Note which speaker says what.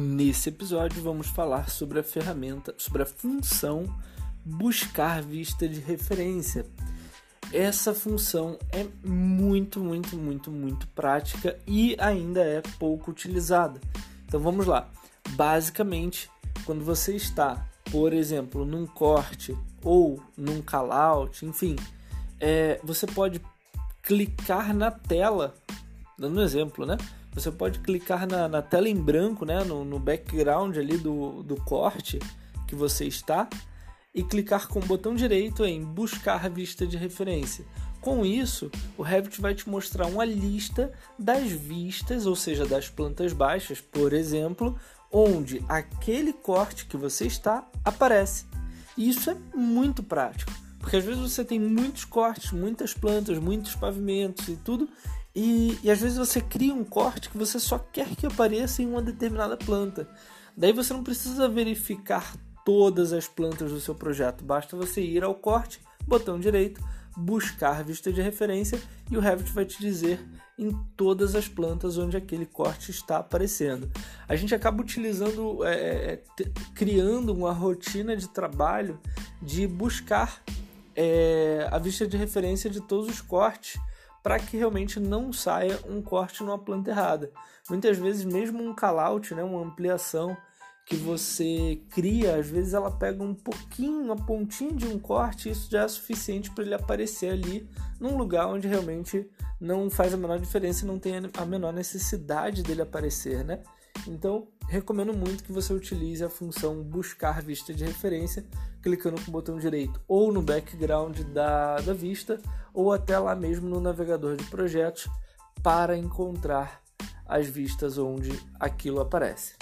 Speaker 1: Nesse episódio vamos falar sobre a ferramenta, sobre a função buscar vista de referência. Essa função é muito, muito, muito, muito prática e ainda é pouco utilizada. Então vamos lá. Basicamente, quando você está, por exemplo, num corte ou num callout, enfim, é, você pode clicar na tela, dando um exemplo, né? Você pode clicar na, na tela em branco, né? No, no background ali do, do corte que você está e clicar com o botão direito em buscar vista de referência. Com isso, o Revit vai te mostrar uma lista das vistas, ou seja, das plantas baixas, por exemplo, onde aquele corte que você está aparece. E isso é muito prático, porque às vezes você tem muitos cortes, muitas plantas, muitos pavimentos e tudo, e, e às vezes você cria um corte que você só quer que apareça em uma determinada planta. Daí você não precisa verificar todas as plantas do seu projeto, basta você ir ao corte, botão direito, buscar vista de referência e o Revit vai te dizer em todas as plantas onde aquele corte está aparecendo. A gente acaba utilizando, é, é criando uma rotina de trabalho de buscar é, a vista de referência de todos os cortes para que realmente não saia um corte numa planta errada. Muitas vezes, mesmo um callout, né, uma ampliação que você cria, às vezes ela pega um pouquinho, uma pontinha de um corte, e isso já é suficiente para ele aparecer ali num lugar onde realmente não faz a menor diferença não tem a menor necessidade dele aparecer, né? Então, recomendo muito que você utilize a função buscar vista de referência, clicando com o botão direito ou no background da, da vista, ou até lá mesmo no navegador de projetos, para encontrar as vistas onde aquilo aparece.